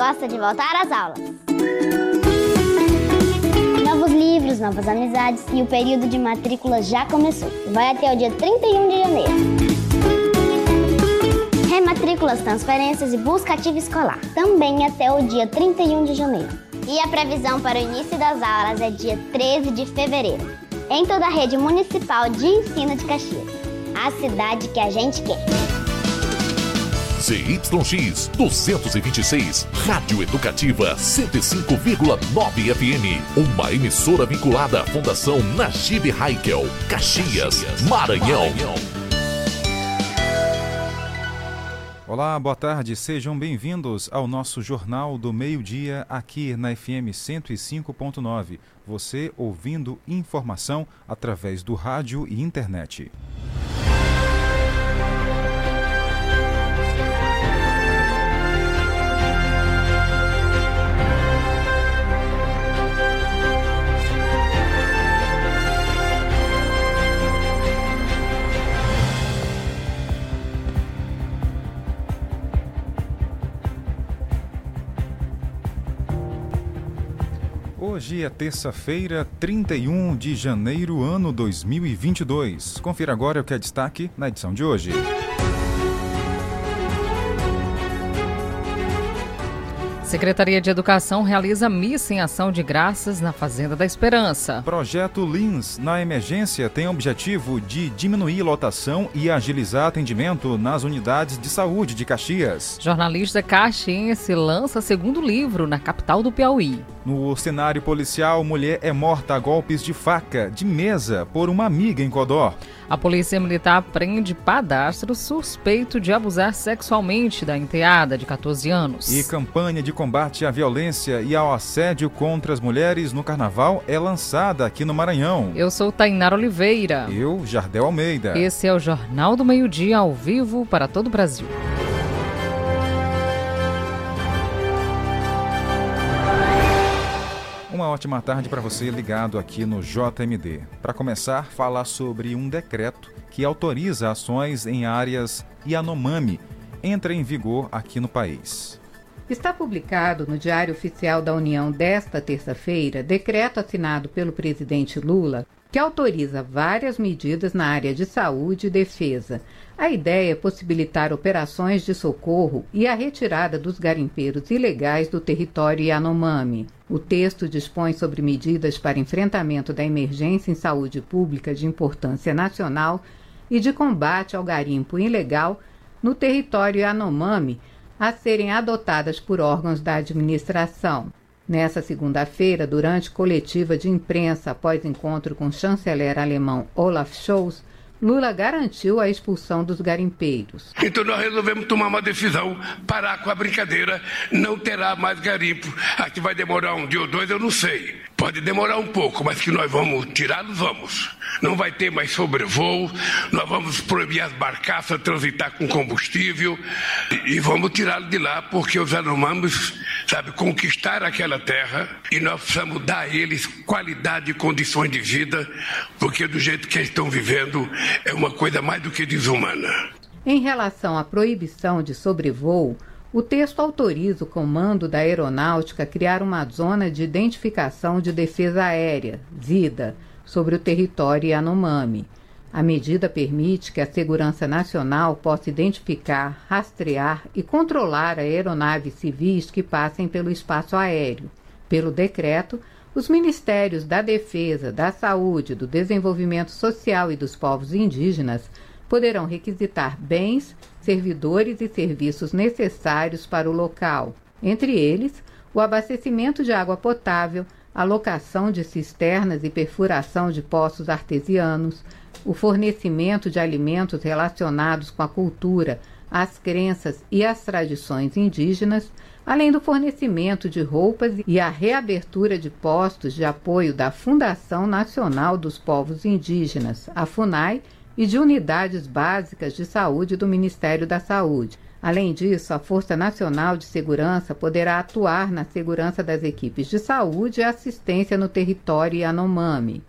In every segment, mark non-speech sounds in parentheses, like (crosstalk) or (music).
gosta de voltar às aulas. Novos livros, novas amizades e o período de matrícula já começou. Vai até o dia 31 de janeiro. Rematrículas, transferências e busca ativa escolar. Também até o dia 31 de janeiro. E a previsão para o início das aulas é dia 13 de fevereiro. Em toda a rede municipal de ensino de Caxias. A cidade que a gente quer. ZYX 226, Rádio Educativa 105,9 FM. Uma emissora vinculada à Fundação Najib Haikel, Caxias, Maranhão. Olá, boa tarde, sejam bem-vindos ao nosso Jornal do Meio-Dia aqui na FM 105.9. Você ouvindo informação através do rádio e internet. Hoje é terça-feira, 31 de janeiro, ano 2022. Confira agora o que é destaque na edição de hoje. Secretaria de Educação realiza missa em ação de graças na Fazenda da Esperança. Projeto Lins na emergência tem o objetivo de diminuir lotação e agilizar atendimento nas unidades de saúde de Caxias. Jornalista caxiense lança segundo livro na capital do Piauí. No cenário policial, mulher é morta a golpes de faca de mesa por uma amiga em Codó. A polícia militar prende padastro suspeito de abusar sexualmente da enteada de 14 anos. E campanha de combate à violência e ao assédio contra as mulheres no carnaval é lançada aqui no Maranhão. Eu sou Tainara Oliveira. Eu, Jardel Almeida. Esse é o Jornal do Meio-Dia ao vivo para todo o Brasil. Uma ótima tarde para você ligado aqui no JMD. Para começar, falar sobre um decreto que autoriza ações em áreas Yanomami entra em vigor aqui no país. Está publicado no Diário Oficial da União desta terça-feira decreto assinado pelo presidente Lula que autoriza várias medidas na área de saúde e defesa. A ideia é possibilitar operações de socorro e a retirada dos garimpeiros ilegais do território Yanomami. O texto dispõe sobre medidas para enfrentamento da emergência em saúde pública de importância nacional e de combate ao garimpo ilegal no território Yanomami, a serem adotadas por órgãos da administração. Nessa segunda-feira, durante coletiva de imprensa após encontro com o chanceler alemão Olaf Scholz, Lula garantiu a expulsão dos garimpeiros. Então nós resolvemos tomar uma decisão, parar com a brincadeira, não terá mais garimpo. Aqui vai demorar um dia ou dois, eu não sei. Pode demorar um pouco, mas que nós vamos tirá-los, vamos. Não vai ter mais sobrevoo, nós vamos proibir as barcaças transitar com combustível e, vamos tirá-los de lá, porque os Yanomamis, sabe, conquistar aquela terra e nós precisamos dar a eles qualidade e condições de vida, porque do jeito que eles estão vivendo é uma coisa mais do que desumana. Em relação à proibição de sobrevoo, o texto autoriza o Comando da Aeronáutica a criar uma zona de identificação de defesa aérea, ZIDA, sobre o território Yanomami. A medida permite que a Segurança Nacional possa identificar, rastrear e controlar aeronaves civis que passem pelo espaço aéreo. Pelo decreto, os Ministérios da Defesa, da Saúde, do Desenvolvimento Social e dos Povos Indígenas poderão requisitar bens, servidores e serviços necessários para o local, entre eles o abastecimento de água potável, a locação de cisternas e perfuração de poços artesianos, o fornecimento de alimentos relacionados com a cultura, as crenças e as tradições indígenas, além do fornecimento de roupas e a reabertura de postos de apoio da Fundação Nacional dos Povos Indígenas, a FUNAI, e de unidades básicas de saúde do Ministério da Saúde. Além disso, a Força Nacional de Segurança poderá atuar na segurança das equipes de saúde e assistência no território Yanomami.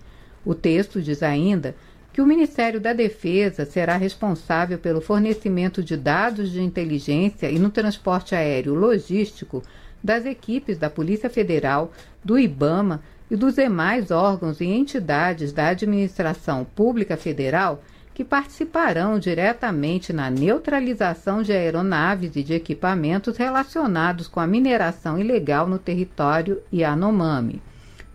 O texto diz ainda que o Ministério da Defesa será responsável pelo fornecimento de dados de inteligência e no transporte aéreo logístico das equipes da Polícia Federal, do IBAMA e dos demais órgãos e entidades da administração pública federal que participarão diretamente na neutralização de aeronaves e de equipamentos relacionados com a mineração ilegal no território Yanomami.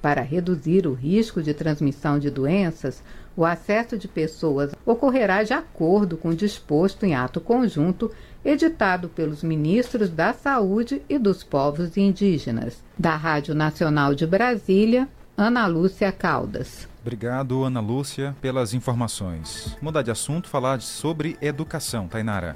Para reduzir o risco de transmissão de doenças, o acesso de pessoas ocorrerá de acordo com o disposto em ato conjunto editado pelos ministros da Saúde e dos Povos Indígenas. Da Rádio Nacional de Brasília, Ana Lúcia Caldas. Obrigado, Ana Lúcia, pelas informações. Mudar de assunto, falar sobre educação. Tainara.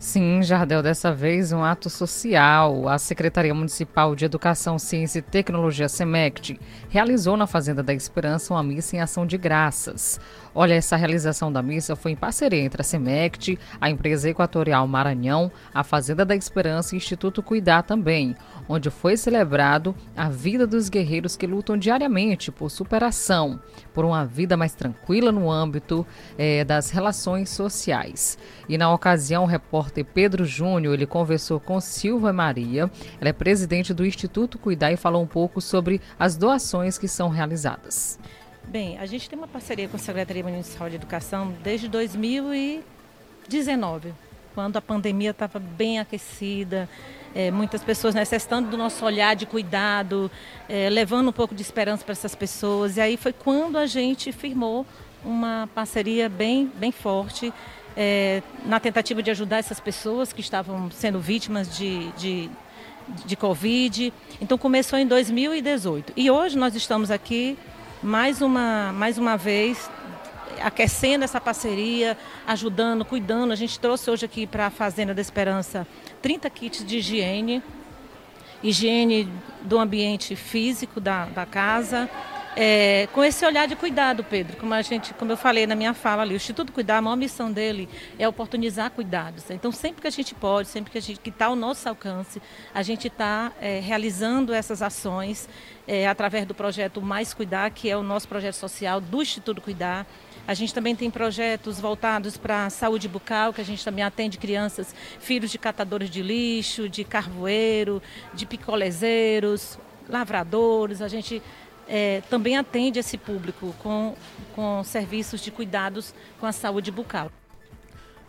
Sim, Jardel, dessa vez um ato social. A Secretaria Municipal de Educação, Ciência e Tecnologia, SEMECT, realizou na Fazenda da Esperança uma missa em ação de graças. Olha, essa realização da missa foi em parceria entre a SEMECT, a empresa Equatorial Maranhão, a Fazenda da Esperança e o Instituto Cuidar também, onde foi celebrado a vida dos guerreiros que lutam diariamente por superação, por uma vida mais tranquila no âmbito eh, das relações sociais. E na ocasião, o repórter Pedro Júnior ele conversou com Silva Maria, ela é presidente do Instituto Cuidar e falou um pouco sobre as doações que são realizadas. Bem, a gente tem uma parceria com a Secretaria Municipal de Educação desde 2019, quando a pandemia estava bem aquecida, é, muitas pessoas necessitando do nosso olhar de cuidado, é, levando um pouco de esperança para essas pessoas. E aí foi quando a gente firmou uma parceria bem, bem forte é, na tentativa de ajudar essas pessoas que estavam sendo vítimas de, de, de Covid. Então começou em 2018. E hoje nós estamos aqui mais uma, mais uma vez aquecendo essa parceria, ajudando, cuidando. A gente trouxe hoje aqui para a Fazenda da Esperança 30 kits de higiene, higiene do ambiente físico da, da casa, é, com esse olhar de cuidado, Pedro, como a gente, como eu falei na minha fala ali, o Instituto Cuidar, a maior missão dele é oportunizar cuidados. Então, sempre que a gente pode, sempre que a gente que está ao nosso alcance, a gente está é, realizando essas ações é, através do projeto Mais Cuidar, que é o nosso projeto social do Instituto Cuidar. A gente também tem projetos voltados para a saúde bucal, que a gente também atende crianças, filhos de catadores de lixo, de carvoeiro, de picolezeiros, lavradores. A gente é, também atende esse público com, com serviços de cuidados com a saúde bucal.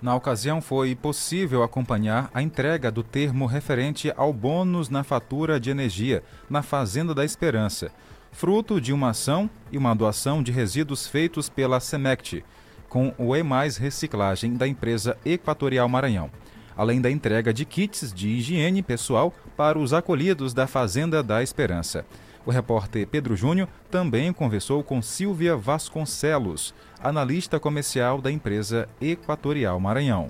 Na ocasião, foi possível acompanhar a entrega do termo referente ao bônus na fatura de energia na Fazenda da Esperança fruto de uma ação e uma doação de resíduos feitos pela Semect, com o E Reciclagem da empresa Equatorial Maranhão, além da entrega de kits de higiene pessoal para os acolhidos da Fazenda da Esperança. O repórter Pedro Júnior também conversou com Silvia Vasconcelos, analista comercial da empresa Equatorial Maranhão.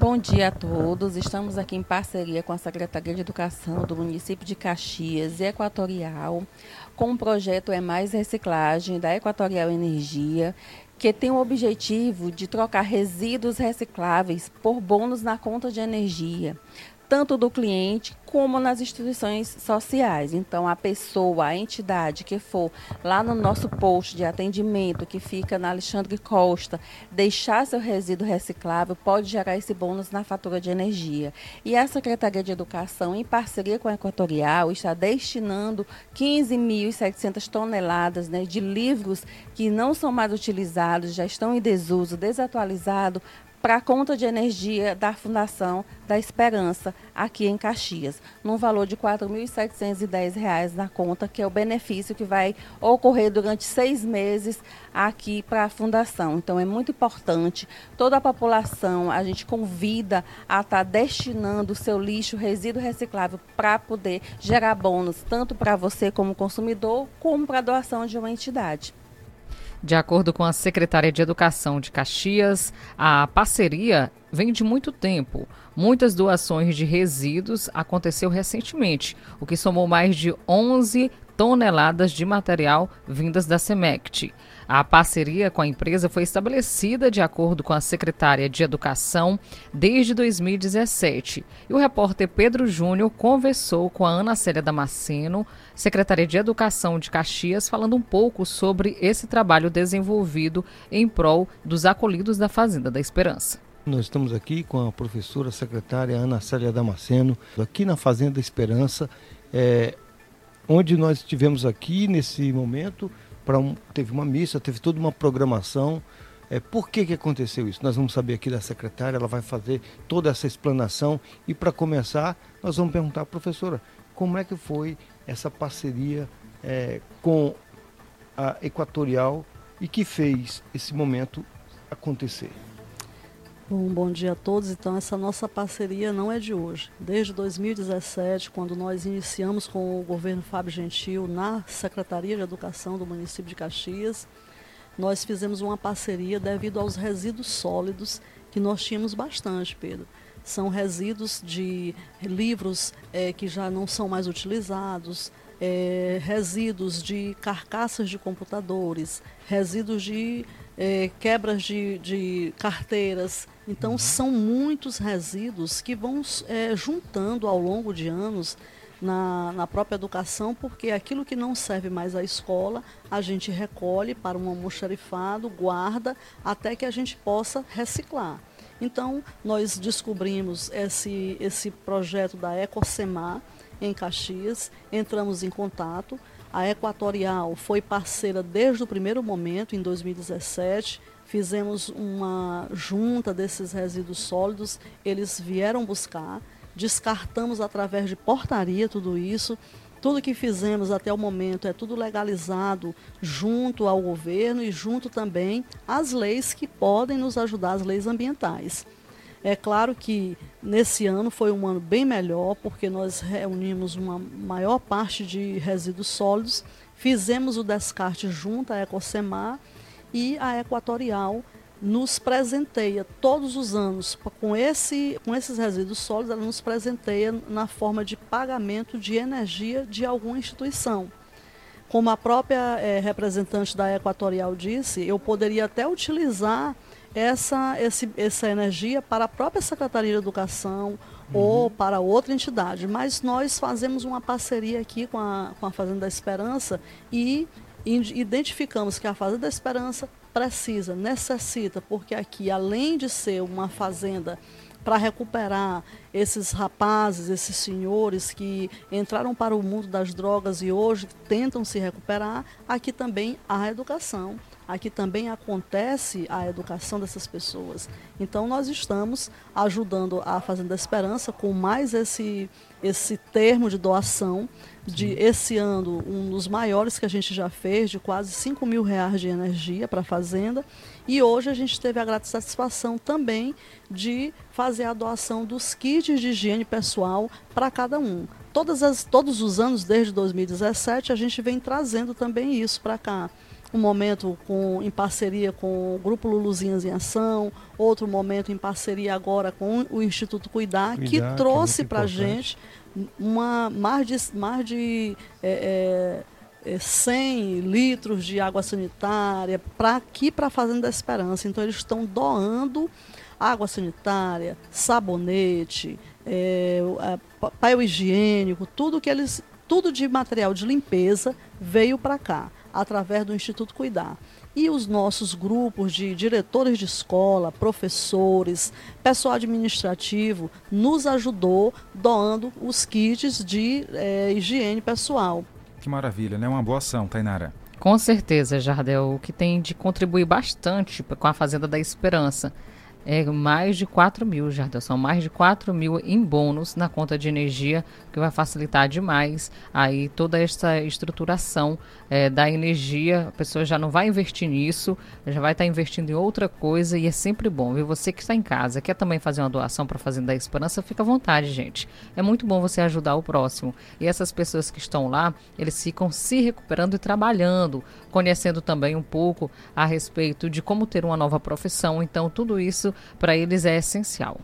Bom dia a todos. Estamos aqui em parceria com a Secretaria de Educação do município de Caxias e Equatorial, com o projeto É Mais Reciclagem da Equatorial Energia, que tem o objetivo de trocar resíduos recicláveis por bônus na conta de energia tanto do cliente como nas instituições sociais. Então, a pessoa, a entidade que for lá no nosso posto de atendimento, que fica na Alexandre Costa, deixar seu resíduo reciclável, pode gerar esse bônus na fatura de energia. E a Secretaria de Educação, em parceria com a Equatorial, está destinando 15.700 toneladas né, de livros que não são mais utilizados, já estão em desuso, desatualizado, para a conta de energia da Fundação da Esperança, aqui em Caxias, num valor de R$ 4.710 na conta, que é o benefício que vai ocorrer durante seis meses aqui para a Fundação. Então, é muito importante, toda a população, a gente convida a estar tá destinando o seu lixo, resíduo reciclável, para poder gerar bônus, tanto para você como consumidor, como para a doação de uma entidade. De acordo com a secretária de Educação de Caxias, a parceria vem de muito tempo. Muitas doações de resíduos aconteceu recentemente, o que somou mais de 11 toneladas de material vindas da Semect. A parceria com a empresa foi estabelecida de acordo com a secretária de Educação desde 2017. E o repórter Pedro Júnior conversou com a Ana Célia Damasceno, secretária de Educação de Caxias, falando um pouco sobre esse trabalho desenvolvido em prol dos acolhidos da Fazenda da Esperança. Nós estamos aqui com a professora secretária Ana Célia Damasceno, aqui na Fazenda Esperança, é, onde nós estivemos aqui nesse momento, para um, teve uma missa, teve toda uma programação. É, por que, que aconteceu isso? Nós vamos saber aqui da secretária, ela vai fazer toda essa explanação. E para começar, nós vamos perguntar à professora como é que foi essa parceria é, com a Equatorial e que fez esse momento acontecer. Bom, bom dia a todos. Então, essa nossa parceria não é de hoje. Desde 2017, quando nós iniciamos com o governo Fábio Gentil na Secretaria de Educação do município de Caxias, nós fizemos uma parceria devido aos resíduos sólidos que nós tínhamos bastante, Pedro. São resíduos de livros é, que já não são mais utilizados, é, resíduos de carcaças de computadores, resíduos de é, quebras de, de, carteiras. Então, uhum. são muitos resíduos que vão é, juntando ao longo de anos na, na, própria educação, porque aquilo que não serve mais à escola, a gente recolhe para um almoxarifado, guarda, até que a gente possa reciclar. Então, nós descobrimos esse, esse projeto da Ecosemar em Caxias, entramos em contato, a Equatorial foi parceira desde o primeiro momento, em 2017. Fizemos uma junta desses resíduos sólidos, eles vieram buscar, descartamos através de portaria tudo isso. Tudo que fizemos até o momento é tudo legalizado junto ao governo e junto também às leis que podem nos ajudar, as leis ambientais. É claro que nesse ano foi um ano bem melhor, porque nós reunimos uma maior parte de resíduos sólidos, fizemos o descarte junto à Ecocemar e a Equatorial nos presenteia todos os anos com, esse, com esses resíduos sólidos, ela nos presenteia na forma de pagamento de energia de alguma instituição. Como a própria é, representante da Equatorial disse, eu poderia até utilizar essa, esse, essa energia para a própria Secretaria de Educação uhum. ou para outra entidade. Mas nós fazemos uma parceria aqui com a, com a Fazenda da Esperança e identificamos que a Fazenda da Esperança precisa, necessita, porque aqui, além de ser uma fazenda para recuperar esses rapazes, esses senhores que entraram para o mundo das drogas e hoje tentam se recuperar, aqui também há educação aqui também acontece a educação dessas pessoas. Então nós estamos ajudando a Fazenda Esperança com mais esse, esse termo de doação de Sim. esse ano, um dos maiores que a gente já fez, de quase 5 mil reais de energia para a Fazenda. E hoje a gente teve a grata satisfação também de fazer a doação dos kits de higiene pessoal para cada um. As, todos os anos, desde 2017, a gente vem trazendo também isso para cá um momento com, em parceria com o Grupo Luluzinhas em Ação, outro momento em parceria agora com o Instituto Cuidar, Cuidar que é trouxe é para a gente uma, mais de, mais de é, é, 100 é, litros de água sanitária para aqui para a Fazenda da Esperança. Então eles estão doando água sanitária, sabonete, é, papel higiênico, tudo que eles, tudo de material de limpeza veio para cá através do Instituto Cuidar. E os nossos grupos de diretores de escola, professores, pessoal administrativo, nos ajudou doando os kits de é, higiene pessoal. Que maravilha, né? Uma boa ação, Tainara. Com certeza, Jardel, o que tem de contribuir bastante com a Fazenda da Esperança é mais de 4 mil, Jardel. São mais de 4 mil em bônus na conta de energia, que vai facilitar demais aí toda essa estruturação é, da energia. A pessoa já não vai investir nisso, já vai estar investindo em outra coisa e é sempre bom. Viu? Você que está em casa, quer também fazer uma doação para a Fazenda da Esperança, fica à vontade, gente. É muito bom você ajudar o próximo. E essas pessoas que estão lá, eles ficam se recuperando e trabalhando, conhecendo também um pouco a respeito de como ter uma nova profissão. Então, tudo isso para eles é essencial.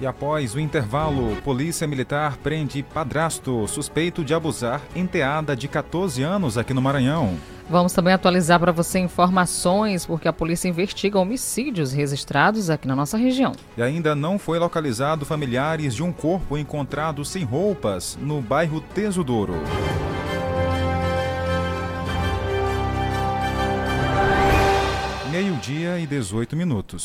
E após o intervalo, Polícia Militar prende padrasto suspeito de abusar enteada de 14 anos aqui no Maranhão. Vamos também atualizar para você informações, porque a polícia investiga homicídios registrados aqui na nossa região. E ainda não foi localizado familiares de um corpo encontrado sem roupas no bairro Tesodouro. Meio-dia e 18 minutos.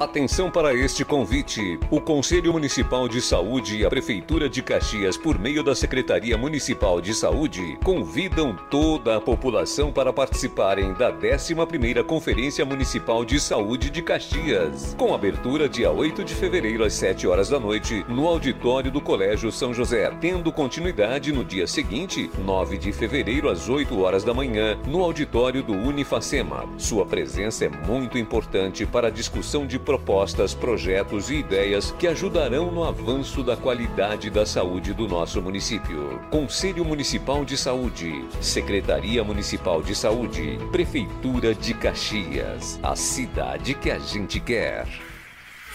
Atenção para este convite. O Conselho Municipal de Saúde e a Prefeitura de Caxias, por meio da Secretaria Municipal de Saúde, convidam toda a população para participarem da 11ª Conferência Municipal de Saúde de Caxias, com abertura dia 8 de fevereiro às 7 horas da noite, no auditório do Colégio São José, tendo continuidade no dia seguinte, 9 de fevereiro às 8 horas da manhã, no auditório do Unifacema. Sua presença é muito importante para a discussão de propostas, projetos e ideias que ajudarão no avanço da qualidade da saúde do nosso município. Conselho Municipal de Saúde, Secretaria Municipal de Saúde, Prefeitura de Caxias, a cidade que a gente quer.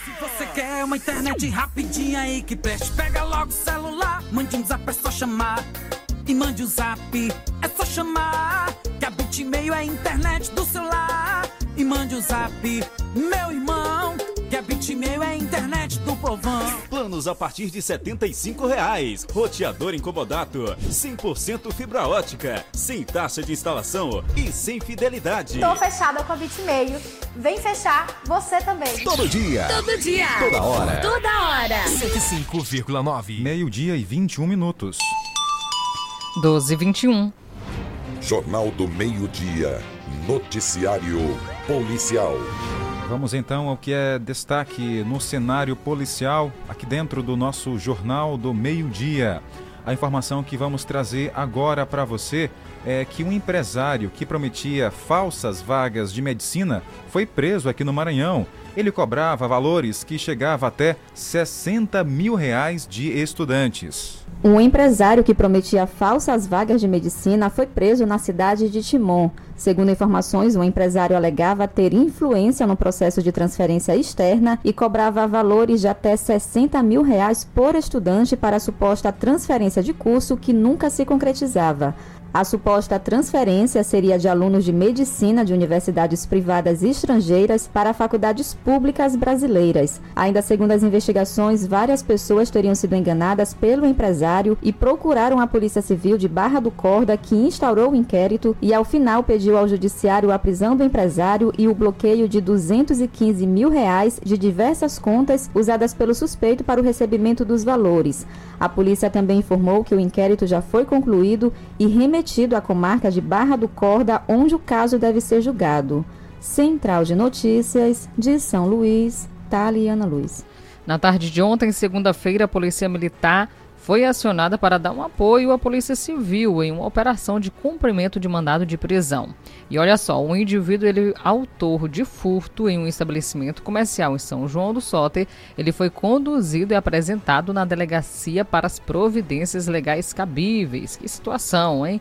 Se você quer uma internet rapidinha aí que preste, pega logo o celular, mande um zap, é só chamar. E mande o um zap, é só chamar. A Bitmail é a internet do celular. E mande o um zap, meu irmão. Que a Bitmail é a internet do povão. Planos a partir de 75 reais. Roteador incomodato. 100% fibra ótica. Sem taxa de instalação e sem fidelidade. Tô fechada com a Bitmail. Vem fechar você também. Todo dia. Todo dia. Toda hora. Toda hora. 105,9. Meio-dia e 21 minutos. 12 e 21. Jornal do Meio-Dia. Noticiário Policial. Vamos então ao que é destaque no cenário policial, aqui dentro do nosso Jornal do Meio-Dia. A informação que vamos trazer agora para você é que um empresário que prometia falsas vagas de medicina foi preso aqui no Maranhão. Ele cobrava valores que chegavam até 60 mil reais de estudantes. Um empresário que prometia falsas vagas de medicina foi preso na cidade de Timon. Segundo informações, o empresário alegava ter influência no processo de transferência externa e cobrava valores de até 60 mil reais por estudante para a suposta transferência de curso que nunca se concretizava. A suposta transferência seria de alunos de medicina de universidades privadas estrangeiras para faculdades públicas brasileiras. Ainda segundo as investigações, várias pessoas teriam sido enganadas pelo empresário e procuraram a Polícia Civil de Barra do Corda, que instaurou o inquérito e, ao final, pediu ao Judiciário a prisão do empresário e o bloqueio de 215 mil reais de diversas contas usadas pelo suspeito para o recebimento dos valores. A polícia também informou que o inquérito já foi concluído e remetido remetido à comarca de Barra do Corda, onde o caso deve ser julgado. Central de Notícias de São Luís, Taliana Luiz. Na tarde de ontem, segunda-feira, a Polícia Militar foi acionada para dar um apoio à Polícia Civil em uma operação de cumprimento de mandado de prisão. E olha só, um indivíduo, ele autor de furto em um estabelecimento comercial em São João do Soter, ele foi conduzido e apresentado na delegacia para as providências legais cabíveis. Que situação, hein?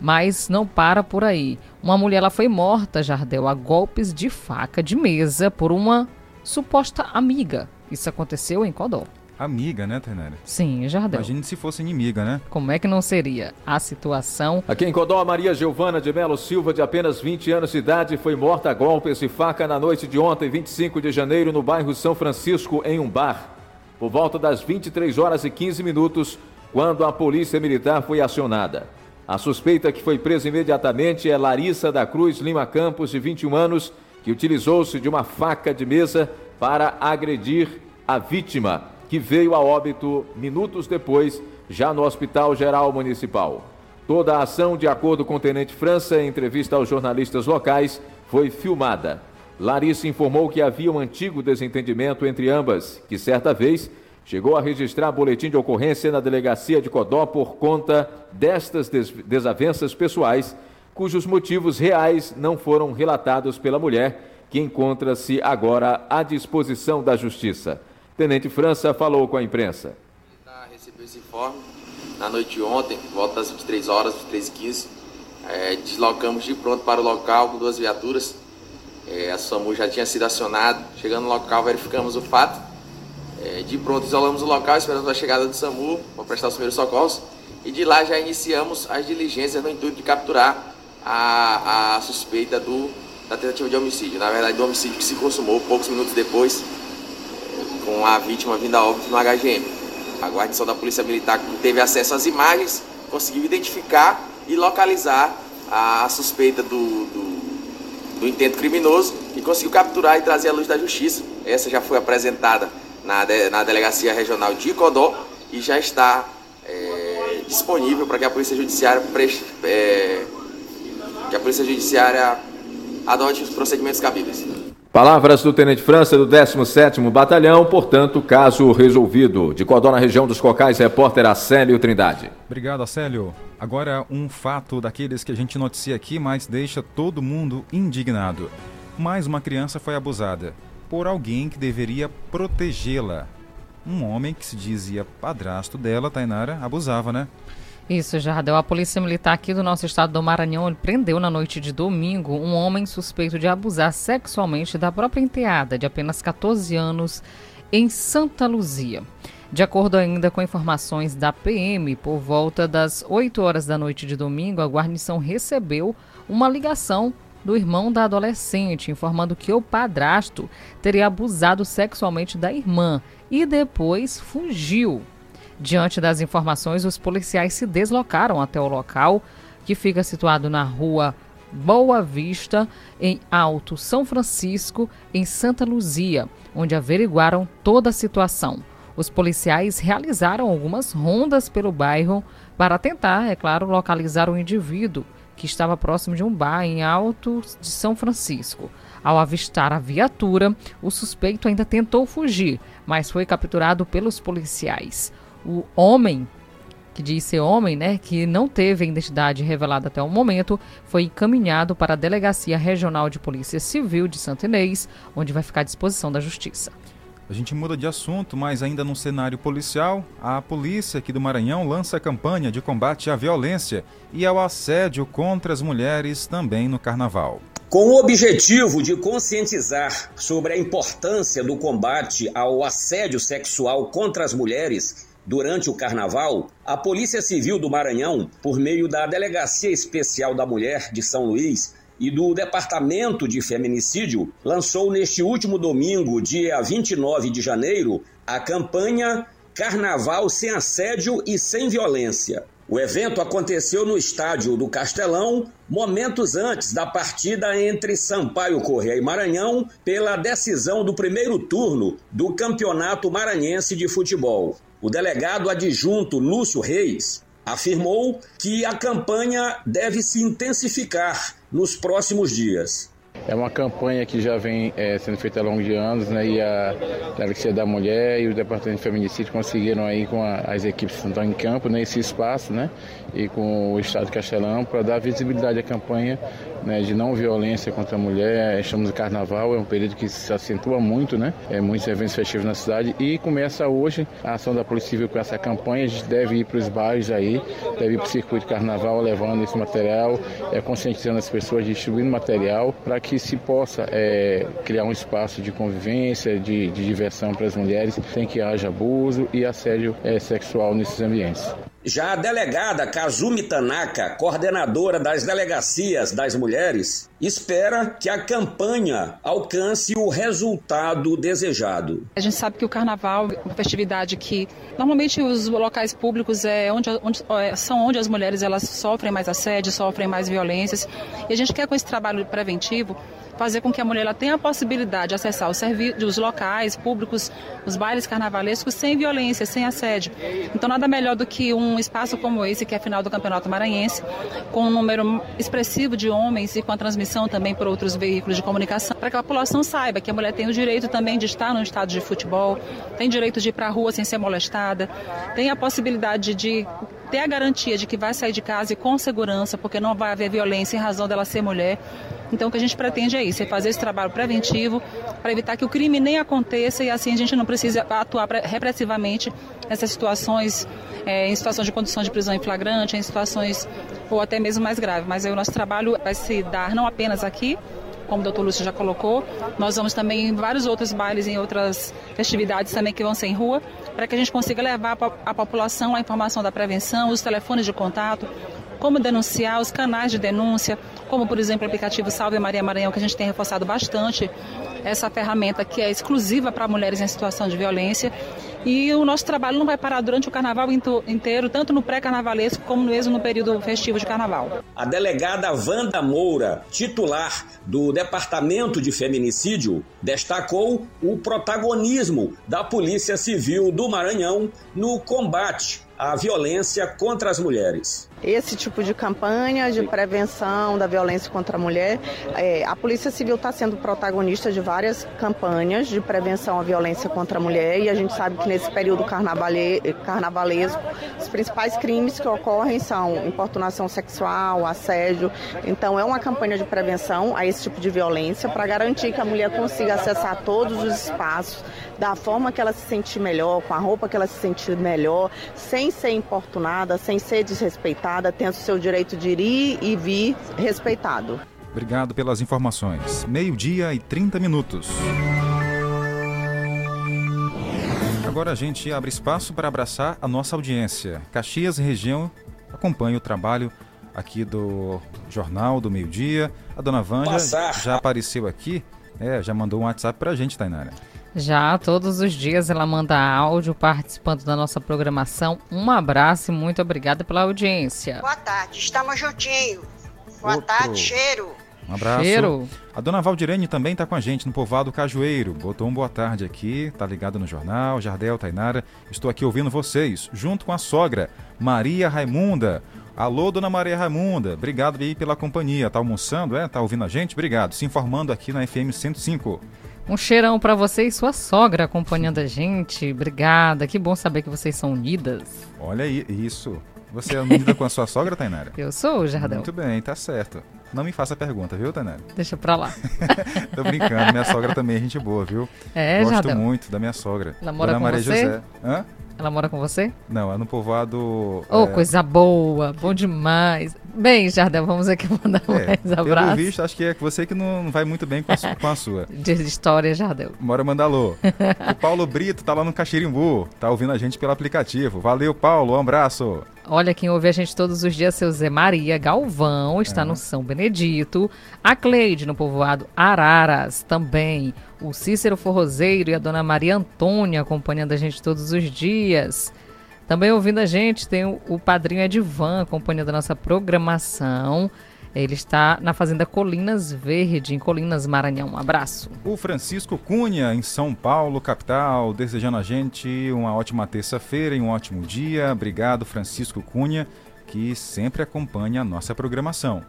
Mas não para por aí. Uma mulher ela foi morta, Jardel, a golpes de faca de mesa por uma suposta amiga. Isso aconteceu em Codó. Amiga, né, Tainária? Sim, Jardel. Imagine se fosse inimiga, né? Como é que não seria? A situação. Aqui em Codó, Maria Giovana de Melo Silva, de apenas 20 anos de idade, foi morta a golpes de faca na noite de ontem, 25 de janeiro, no bairro São Francisco, em um bar. Por volta das 23 horas e 15 minutos, quando a polícia militar foi acionada. A suspeita que foi presa imediatamente é Larissa da Cruz Lima Campos, de 21 anos, que utilizou-se de uma faca de mesa para agredir a vítima que veio a óbito minutos depois, já no Hospital Geral Municipal. Toda a ação, de acordo com o Tenente França, em entrevista aos jornalistas locais, foi filmada. Larissa informou que havia um antigo desentendimento entre ambas, que certa vez chegou a registrar boletim de ocorrência na delegacia de Codó por conta destas des desavenças pessoais, cujos motivos reais não foram relatados pela mulher, que encontra-se agora à disposição da Justiça. Tenente França falou com a imprensa. Recebeu esse informe na noite de ontem, volta às 23 horas, 23 h 15 é, deslocamos de pronto para o local com duas viaturas. É, a SAMU já tinha sido acionado. Chegando no local, verificamos o fato. É, de pronto, isolamos o local, esperando a chegada do SAMU para prestar os primeiros socorros. E de lá já iniciamos as diligências no intuito de capturar a, a suspeita do, da tentativa de homicídio. Na verdade, do homicídio que se consumou poucos minutos depois, com a vítima vindo a óbito no HGM. A guarnição da Polícia Militar, teve acesso às imagens, conseguiu identificar e localizar a suspeita do, do, do intento criminoso e conseguiu capturar e trazer à luz da justiça. Essa já foi apresentada na, de, na Delegacia Regional de Codó e já está é, disponível para que a Polícia Judiciária preste, é, que a Polícia Judiciária adote os procedimentos cabíveis. Palavras do Tenente França do 17º Batalhão, portanto, caso resolvido. De Codó, na região dos Cocais, repórter Acélio Trindade. Obrigado, Acélio. Agora, um fato daqueles que a gente noticia aqui, mas deixa todo mundo indignado. Mais uma criança foi abusada por alguém que deveria protegê-la. Um homem que se dizia padrasto dela, Tainara, abusava, né? Isso, Jardel. A Polícia Militar aqui do nosso estado do Maranhão prendeu na noite de domingo um homem suspeito de abusar sexualmente da própria enteada, de apenas 14 anos, em Santa Luzia. De acordo ainda com informações da PM, por volta das 8 horas da noite de domingo, a guarnição recebeu uma ligação do irmão da adolescente, informando que o padrasto teria abusado sexualmente da irmã e depois fugiu. Diante das informações, os policiais se deslocaram até o local, que fica situado na rua Boa Vista, em Alto São Francisco, em Santa Luzia, onde averiguaram toda a situação. Os policiais realizaram algumas rondas pelo bairro para tentar, é claro, localizar o indivíduo que estava próximo de um bar em Alto de São Francisco. Ao avistar a viatura, o suspeito ainda tentou fugir, mas foi capturado pelos policiais o homem, que diz ser homem, né, que não teve a identidade revelada até o momento, foi encaminhado para a Delegacia Regional de Polícia Civil de Santo Inês, onde vai ficar à disposição da Justiça. A gente muda de assunto, mas ainda no cenário policial, a polícia aqui do Maranhão lança campanha de combate à violência e ao assédio contra as mulheres também no carnaval. Com o objetivo de conscientizar sobre a importância do combate ao assédio sexual contra as mulheres Durante o carnaval, a Polícia Civil do Maranhão, por meio da Delegacia Especial da Mulher de São Luís e do Departamento de Feminicídio, lançou neste último domingo, dia 29 de janeiro, a campanha Carnaval sem assédio e sem violência. O evento aconteceu no estádio do Castelão, momentos antes da partida entre Sampaio Correia e Maranhão pela decisão do primeiro turno do Campeonato Maranhense de Futebol. O delegado adjunto Lúcio Reis afirmou que a campanha deve se intensificar nos próximos dias. É uma campanha que já vem é, sendo feita ao longo de anos, né? E a Delegacia da Mulher e o Departamento de Feminicídio conseguiram aí com a, as equipes que estão em campo, né? Espaço, né? E com o Estado Castelão para dar visibilidade à campanha né, de não violência contra a mulher. Estamos no Carnaval, é um período que se acentua muito, né? É, muitos eventos festivos na cidade e começa hoje a ação da Polícia Civil com essa campanha. A gente deve ir para os bairros aí, deve ir para o circuito Carnaval levando esse material, é, conscientizando as pessoas, distribuindo material para que se possa é, criar um espaço de convivência, de, de diversão para as mulheres, sem que haja abuso e assédio é, sexual nesses ambientes. Já a delegada Kazumi Tanaka, coordenadora das delegacias das mulheres, espera que a campanha alcance o resultado desejado. A gente sabe que o carnaval é uma festividade que normalmente os locais públicos é onde, onde, é, são onde as mulheres elas sofrem mais assédio, sofrem mais violências. E a gente quer com esse trabalho preventivo fazer com que a mulher ela tenha a possibilidade de acessar os, os locais públicos, os bailes carnavalescos sem violência, sem assédio. Então nada melhor do que um espaço como esse, que é a final do Campeonato Maranhense, com um número expressivo de homens e com a transmissão também por outros veículos de comunicação, para que a população saiba que a mulher tem o direito também de estar no estádio de futebol, tem direito de ir para a rua sem ser molestada, tem a possibilidade de ter a garantia de que vai sair de casa e com segurança, porque não vai haver violência em razão dela ser mulher. Então, o que a gente pretende é isso, é fazer esse trabalho preventivo para evitar que o crime nem aconteça e assim a gente não precise atuar repressivamente nessas situações, é, em situações de condição de prisão em flagrante, em situações ou até mesmo mais graves. Mas aí o nosso trabalho vai se dar não apenas aqui, como o doutor Lúcio já colocou. Nós vamos também em vários outros bailes, em outras festividades também que vão ser em rua, para que a gente consiga levar à população a informação da prevenção, os telefones de contato, como denunciar, os canais de denúncia, como por exemplo o aplicativo Salve Maria Maranhão, que a gente tem reforçado bastante essa ferramenta que é exclusiva para mulheres em situação de violência. E o nosso trabalho não vai parar durante o carnaval inteiro, tanto no pré-carnavalesco como mesmo no período festivo de carnaval. A delegada Wanda Moura, titular do Departamento de Feminicídio, destacou o protagonismo da Polícia Civil do Maranhão no combate à violência contra as mulheres esse tipo de campanha de prevenção da violência contra a mulher. É, a Polícia Civil está sendo protagonista de várias campanhas de prevenção à violência contra a mulher e a gente sabe que nesse período carnavale, carnavalesco os principais crimes que ocorrem são importunação sexual, assédio. Então é uma campanha de prevenção a esse tipo de violência para garantir que a mulher consiga acessar todos os espaços da forma que ela se sentir melhor, com a roupa que ela se sentir melhor, sem ser importunada, sem ser desrespeitada respeitada, tendo seu direito de ir e vir respeitado. Obrigado pelas informações. Meio-dia e 30 minutos. Agora a gente abre espaço para abraçar a nossa audiência. Caxias Região acompanha o trabalho aqui do Jornal do Meio Dia. A dona Vânia já apareceu aqui, é, já mandou um WhatsApp para a gente, Tainara. Já todos os dias ela manda áudio participando da nossa programação. Um abraço e muito obrigada pela audiência. Boa tarde, estamos juntinhos. Boa Outro. tarde, cheiro. Um abraço. Cheiro. A dona Valdirene também está com a gente no Povoado Cajueiro. Botou um boa tarde aqui, tá ligada no jornal. Jardel, Tainara, estou aqui ouvindo vocês, junto com a sogra, Maria Raimunda. Alô, dona Maria Raimunda, obrigado aí pela companhia. Tá almoçando, é? Tá ouvindo a gente? Obrigado. Se informando aqui na FM 105. Um cheirão para você e sua sogra acompanhando a gente. Obrigada. Que bom saber que vocês são unidas. Olha aí, isso. Você é unida com a sua sogra, Tainara? Eu sou, Jardel. Muito bem, tá certo. Não me faça pergunta, viu, Tainara? Deixa pra lá. (laughs) Tô brincando, minha sogra também é gente boa, viu? É, Gosto Jardel. muito da minha sogra. Ela mora Dona com Maria você? José. Hã? Ela mora com você? Não, é no povoado. Oh, é... coisa boa, bom demais. Bem, Jardel, vamos aqui (laughs) mandar é, mais abraços. Pelo visto, acho que é você que não vai muito bem com a, com a sua. (laughs) De história, Jardel. Bora mandar alô. (laughs) o Paulo Brito tá lá no Caxirimbu, tá ouvindo a gente pelo aplicativo. Valeu, Paulo, um abraço. Olha, quem ouve a gente todos os dias, seu Zé Maria Galvão, está é. no São Benedito. A Cleide, no povoado Araras, também. O Cícero Forrozeiro e a Dona Maria Antônia acompanhando a gente todos os dias. Também ouvindo a gente tem o, o padrinho Edvan acompanhando a nossa programação. Ele está na Fazenda Colinas Verde, em Colinas, Maranhão. Um abraço. O Francisco Cunha, em São Paulo, capital, desejando a gente uma ótima terça-feira e um ótimo dia. Obrigado, Francisco Cunha, que sempre acompanha a nossa programação.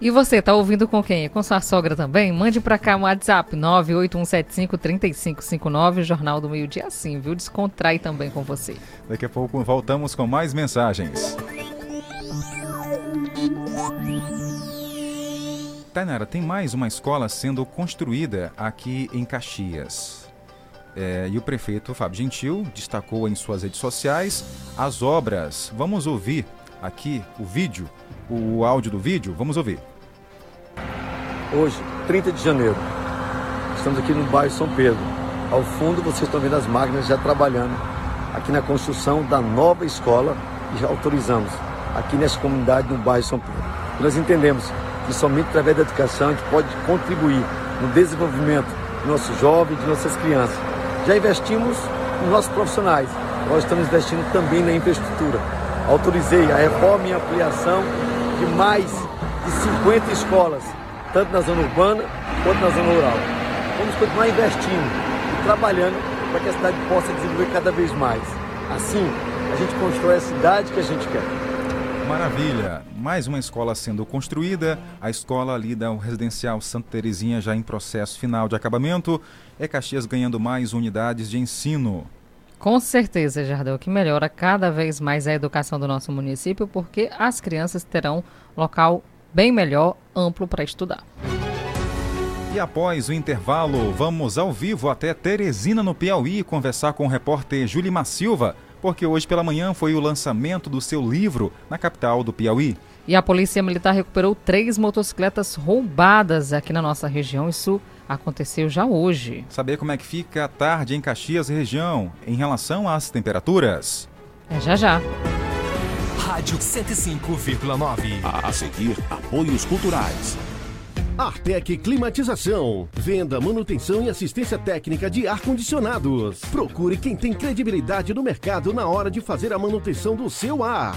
E você, tá ouvindo com quem? Com sua sogra também? Mande para cá um WhatsApp 981753559, Jornal do Meio Dia assim, viu? Descontrai também com você. Daqui a pouco voltamos com mais mensagens. Tainara, tem mais uma escola sendo construída aqui em Caxias. É, e o prefeito Fábio Gentil destacou em suas redes sociais as obras. Vamos ouvir aqui o vídeo o áudio do vídeo? Vamos ouvir. Hoje, 30 de janeiro, estamos aqui no bairro São Pedro. Ao fundo, vocês estão vendo as máquinas já trabalhando aqui na construção da nova escola e já autorizamos aqui nessa comunidade no bairro São Pedro. Nós entendemos que somente através da educação a gente pode contribuir no desenvolvimento dos nossos jovens, de nossas crianças. Já investimos nos nossos profissionais, nós estamos investindo também na infraestrutura. Autorizei a reforma e ampliação de mais de 50 escolas, tanto na zona urbana quanto na zona rural. Vamos continuar investindo e trabalhando para que a cidade possa desenvolver cada vez mais. Assim, a gente constrói a cidade que a gente quer. Maravilha! Mais uma escola sendo construída, a escola ali da Residencial Santa Terezinha já em processo final de acabamento, é Caxias ganhando mais unidades de ensino. Com certeza, Jardel, que melhora cada vez mais a educação do nosso município, porque as crianças terão local bem melhor, amplo para estudar. E após o intervalo, vamos ao vivo até Teresina, no Piauí, conversar com o repórter Julimar Silva, porque hoje pela manhã foi o lançamento do seu livro na capital do Piauí. E a Polícia Militar recuperou três motocicletas roubadas aqui na nossa região. Isso aconteceu já hoje. Saber como é que fica a tarde em Caxias e região em relação às temperaturas. É já já. Rádio 105,9. A seguir, apoios culturais. Artec Climatização. Venda, manutenção e assistência técnica de ar-condicionados. Procure quem tem credibilidade no mercado na hora de fazer a manutenção do seu ar.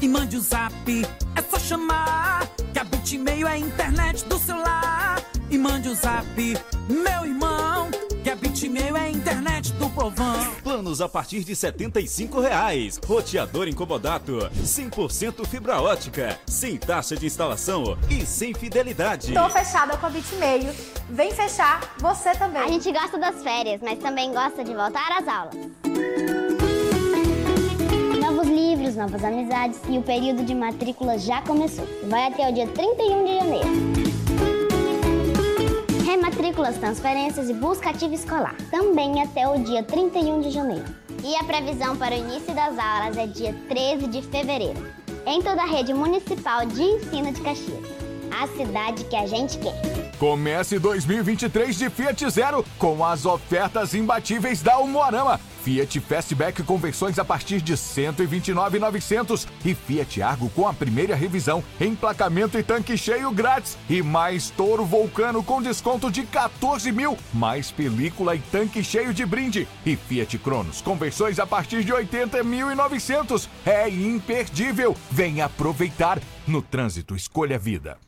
E mande o zap, é só chamar. Que a Bitmail é a internet do celular. E mande o zap, meu irmão. Que a Bitmail é a internet do povão. Planos a partir de 75 reais. Roteador incomodato, 100% fibra ótica, sem taxa de instalação e sem fidelidade. Tô fechada com a Bitmail. Vem fechar você também. A gente gosta das férias, mas também gosta de voltar às aulas. Livros, novas amizades e o período de matrícula já começou. Vai até o dia 31 de janeiro. Rematrículas, transferências e busca ativa escolar. Também até o dia 31 de janeiro. E a previsão para o início das aulas é dia 13 de fevereiro. Em toda a rede municipal de ensino de Caxias. A cidade que a gente quer. Comece 2023 de Fiat Zero com as ofertas imbatíveis da Umuarama. Fiat Fastback com versões a partir de R$ 129,900 e Fiat Argo com a primeira revisão, emplacamento e tanque cheio grátis e mais Toro Vulcano com desconto de 14 mil, mais película e tanque cheio de brinde e Fiat Cronos com versões a partir de 80.900. É imperdível. Venha aproveitar. No trânsito, escolha a vida.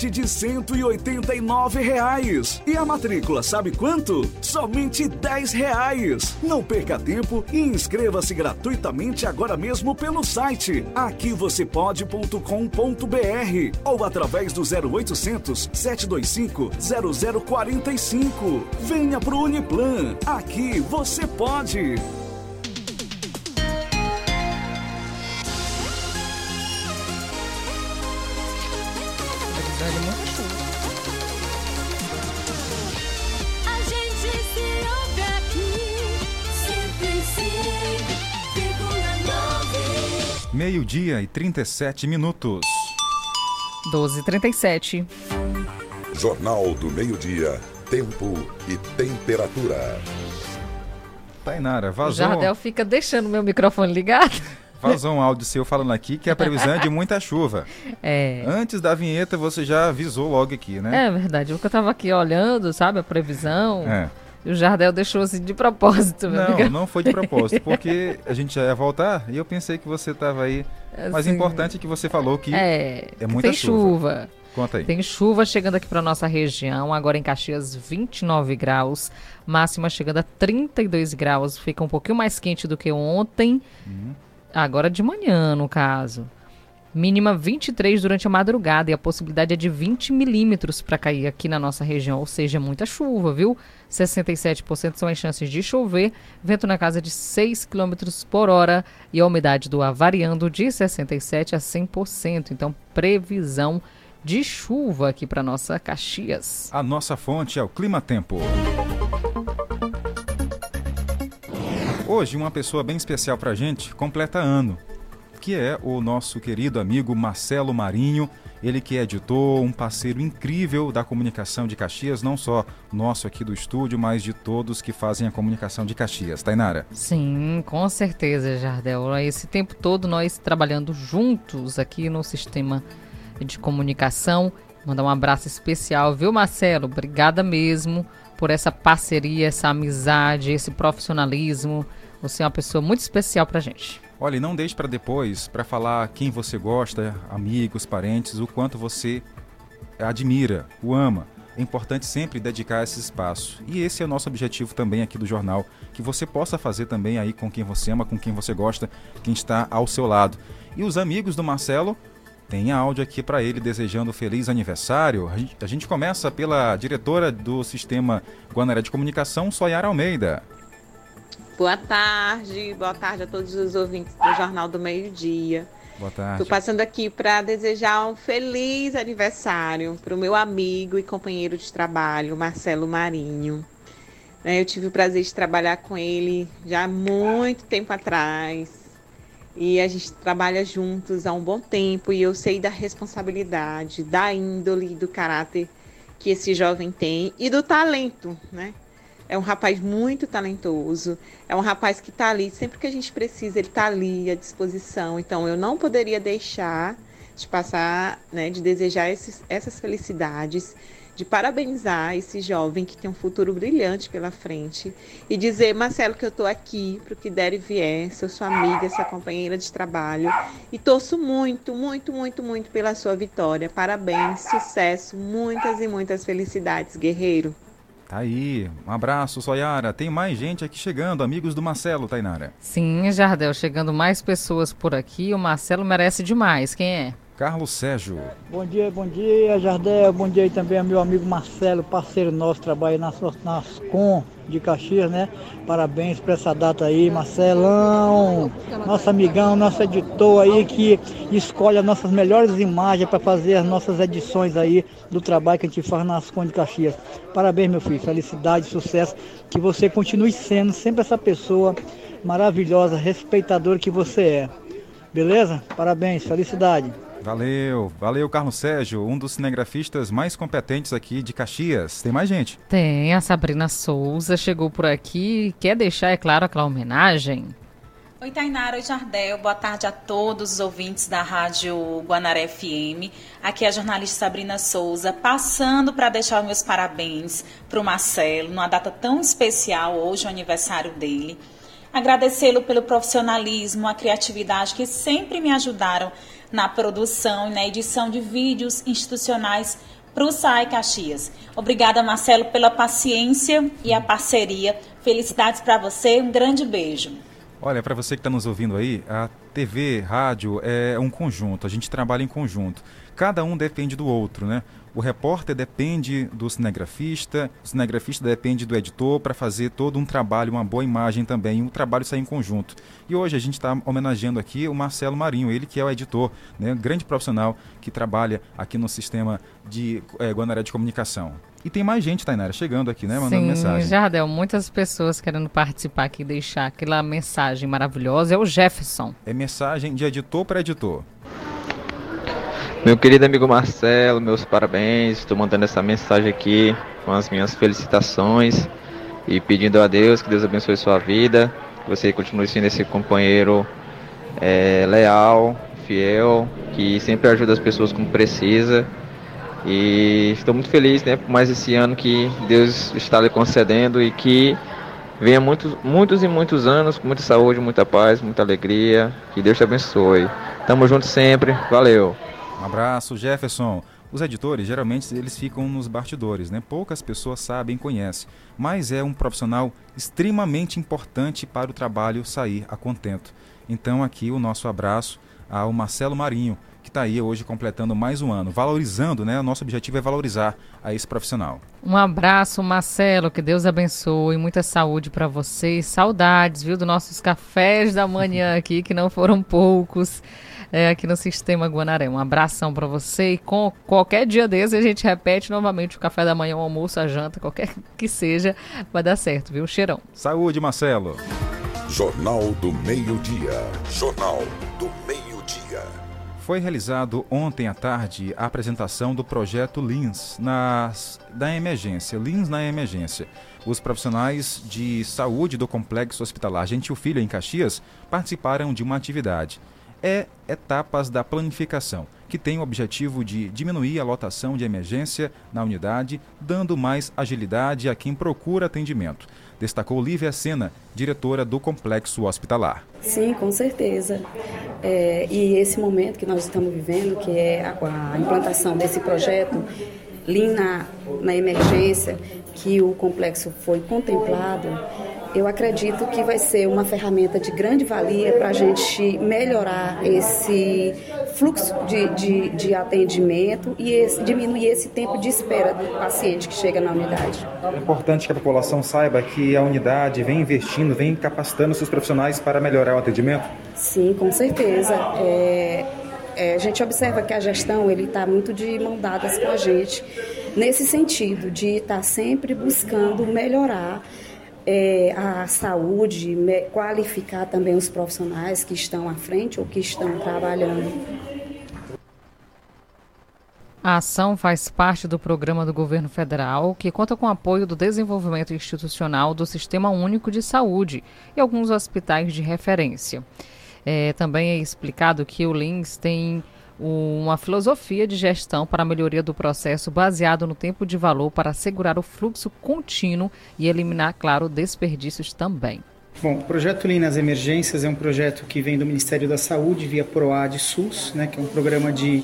de 189 reais. E a matrícula, sabe quanto? Somente 10 reais. Não perca tempo e inscreva-se gratuitamente agora mesmo pelo site aquivocêpode.com.br ou através do 0800 725 0045. Venha pro Uniplan. Aqui você pode. Meio-dia e 37 minutos. 12h37. Jornal do Meio-Dia. Tempo e temperatura. Tainara, O vazou, Jardel fica deixando meu microfone ligado. vazou um áudio seu falando aqui que a previsão é de muita chuva. (laughs) É. Antes da vinheta, você já avisou logo aqui, né? É verdade, porque eu tava aqui olhando, sabe, a previsão. É. O Jardel deixou assim de propósito, Não, não foi de propósito, porque a gente já ia voltar e eu pensei que você estava aí. Mas o Assim, importante é que você falou que É, é muita tem chuva. Conta aí. Tem chuva chegando aqui para nossa região, agora em Caxias 29 graus, máxima chegando a 32 graus, fica um pouquinho mais quente do que ontem. Uhum. Agora de manhã, no caso. Mínima 23 durante a madrugada e a possibilidade é de 20 milímetros para cair aqui na nossa região, ou seja, muita chuva, viu? 67% são as chances de chover, vento na casa de 6 km por hora e a umidade do ar variando de 67% a 100%. Então, previsão de chuva aqui para nossa Caxias. A nossa fonte é o Clima Tempo. Hoje, uma pessoa bem especial para gente completa ano que é o nosso querido amigo Marcelo Marinho, ele que é editor, um parceiro incrível da comunicação de Caxias, não só nosso aqui do estúdio, mas de todos que fazem a comunicação de Caxias. Tainara? Sim, com certeza, Jardel. Esse tempo todo nós trabalhando juntos aqui no sistema de comunicação. Mandar um abraço especial, viu, Marcelo? Obrigada mesmo por essa parceria, essa amizade, esse profissionalismo. Você é uma pessoa muito especial pra gente. Olha, não deixe para depois para falar quem você gosta, amigos, parentes, o quanto você admira, o ama. É importante sempre dedicar esse espaço. E esse é o nosso objetivo também aqui do jornal, que você possa fazer também aí com quem você ama, com quem você gosta, quem está ao seu lado. E os amigos do Marcelo tem áudio aqui para ele desejando feliz aniversário. A gente, a gente começa pela diretora do sistema Guanaré de Comunicação, Soyara Almeida. Boa tarde, boa tarde a todos os ouvintes do Jornal do Meio Dia. Boa tarde. Estou passando aqui para desejar um feliz aniversário para o meu amigo e companheiro de trabalho, Marcelo Marinho. Né, eu tive o prazer de trabalhar com ele já há muito tempo atrás. E a gente trabalha juntos há um bom tempo e eu sei da responsabilidade, da índole, do caráter que esse jovem tem e do talento, né? É um rapaz muito talentoso. É um rapaz que está ali sempre que a gente precisa, ele está ali à disposição. Então eu não poderia deixar de passar, né, de desejar esses, essas felicidades, de parabenizar esse jovem que tem um futuro brilhante pela frente e dizer, Marcelo, que eu estou aqui para o que der e vier, sou sua amiga, sua companheira de trabalho e torço muito, muito, muito, muito pela sua vitória. Parabéns, sucesso, muitas e muitas felicidades, guerreiro. Tá aí. Um abraço, Soyara. Tem mais gente aqui chegando, amigos do Marcelo, Tainara. Sim, Jardel, chegando mais pessoas por aqui. O Marcelo merece demais. Quem é? Carlos Sérgio. Bom dia, bom dia, Jardel. Bom dia também ao meu amigo Marcelo, parceiro nosso, trabalha nas, nas com de Caxias, né? Parabéns por essa data aí, Marcelão, nosso amigão, nosso editor aí que escolhe as nossas melhores imagens para fazer as nossas edições aí do trabalho que a gente faz nas Conde de Caxias. Parabéns, meu filho, felicidade, sucesso, que você continue sendo sempre essa pessoa maravilhosa, respeitadora que você é. Beleza? Parabéns, felicidade. Valeu, valeu Carlos Sérgio, um dos cinegrafistas mais competentes aqui de Caxias. Tem mais gente? Tem, a Sabrina Souza chegou por aqui. Quer deixar, é claro, aquela homenagem? Oi, Tainara, oi, Jardel. Boa tarde a todos os ouvintes da Rádio Guanaré FM. Aqui é a jornalista Sabrina Souza, passando para deixar meus parabéns para o Marcelo, numa data tão especial, hoje, o aniversário dele. Agradecê-lo pelo profissionalismo, a criatividade que sempre me ajudaram na produção e na edição de vídeos institucionais para o SAI Caxias. Obrigada, Marcelo, pela paciência e a parceria. Felicidades para você, um grande beijo. Olha, para você que está nos ouvindo aí, a TV, rádio é um conjunto, a gente trabalha em conjunto. Cada um depende do outro, né? O repórter depende do cinegrafista, o cinegrafista depende do editor para fazer todo um trabalho, uma boa imagem também, um trabalho sair em conjunto. E hoje a gente está homenageando aqui o Marcelo Marinho, ele que é o editor, né, um grande profissional que trabalha aqui no sistema de é, Guanaré de Comunicação. E tem mais gente, Tainara, chegando aqui, né? Mandando Sim, mensagem. Jardel, muitas pessoas querendo participar aqui, deixar aquela mensagem maravilhosa. É o Jefferson. É mensagem de editor para editor. Meu querido amigo Marcelo, meus parabéns. Estou mandando essa mensagem aqui com as minhas felicitações e pedindo a Deus que Deus abençoe sua vida, que você continue sendo esse companheiro é, leal, fiel, que sempre ajuda as pessoas como precisa. E estou muito feliz né, por mais esse ano que Deus está lhe concedendo e que venha muitos, muitos e muitos anos com muita saúde, muita paz, muita alegria. Que Deus te abençoe. Tamo junto sempre. Valeu. Um abraço, Jefferson. Os editores, geralmente, eles ficam nos bastidores, né? Poucas pessoas sabem, conhecem, mas é um profissional extremamente importante para o trabalho sair a contento. Então, aqui o nosso abraço ao Marcelo Marinho, que está aí hoje completando mais um ano, valorizando, né? O nosso objetivo é valorizar a esse profissional. Um abraço, Marcelo, que Deus abençoe, muita saúde para vocês, saudades, viu, dos nossos cafés da manhã aqui, que não foram poucos é, aqui no Sistema Guanaré. Um abração para você e com qualquer dia desse a gente repete novamente o café da manhã, o almoço, a janta, qualquer (laughs) que seja, vai dar certo, viu? Cheirão. Saúde, Marcelo. Jornal do Meio-Dia. Jornal do Meio-Dia. Foi realizado ontem à tarde a apresentação do projeto Lins nas, da emergência. Lins na emergência. Os profissionais de saúde do Complexo Hospitalar Gentil Filho, em Caxias, participaram de uma atividade é etapas da planificação, que tem o objetivo de diminuir a lotação de emergência na unidade, dando mais agilidade a quem procura atendimento. Destacou Lívia Sena, diretora do Complexo Hospitalar. Sim, com certeza. É, e esse momento que nós estamos vivendo, que é a, a implantação desse projeto, Lean na, na emergência, que o complexo foi contemplado, eu acredito que vai ser uma ferramenta de grande valia para a gente melhorar esse fluxo de, de, de atendimento e esse, diminuir esse tempo de espera do paciente que chega na unidade. É importante que a população saiba que a unidade vem investindo, vem capacitando seus profissionais para melhorar o atendimento? Sim, com certeza. É, é, a gente observa que a gestão ele está muito de mão dadas com a gente nesse sentido de estar tá sempre buscando melhorar é, a saúde, qualificar também os profissionais que estão à frente ou que estão trabalhando. A ação faz parte do programa do governo federal, que conta com apoio do desenvolvimento institucional do Sistema Único de Saúde e alguns hospitais de referência. É, também é explicado que o LINS tem uma filosofia de gestão para a melhoria do processo baseado no tempo de valor para assegurar o fluxo contínuo e eliminar, claro, desperdícios também. Bom, o projeto Lean nas Emergências é um projeto que vem do Ministério da Saúde via PROAD SUS, né, que é um programa de,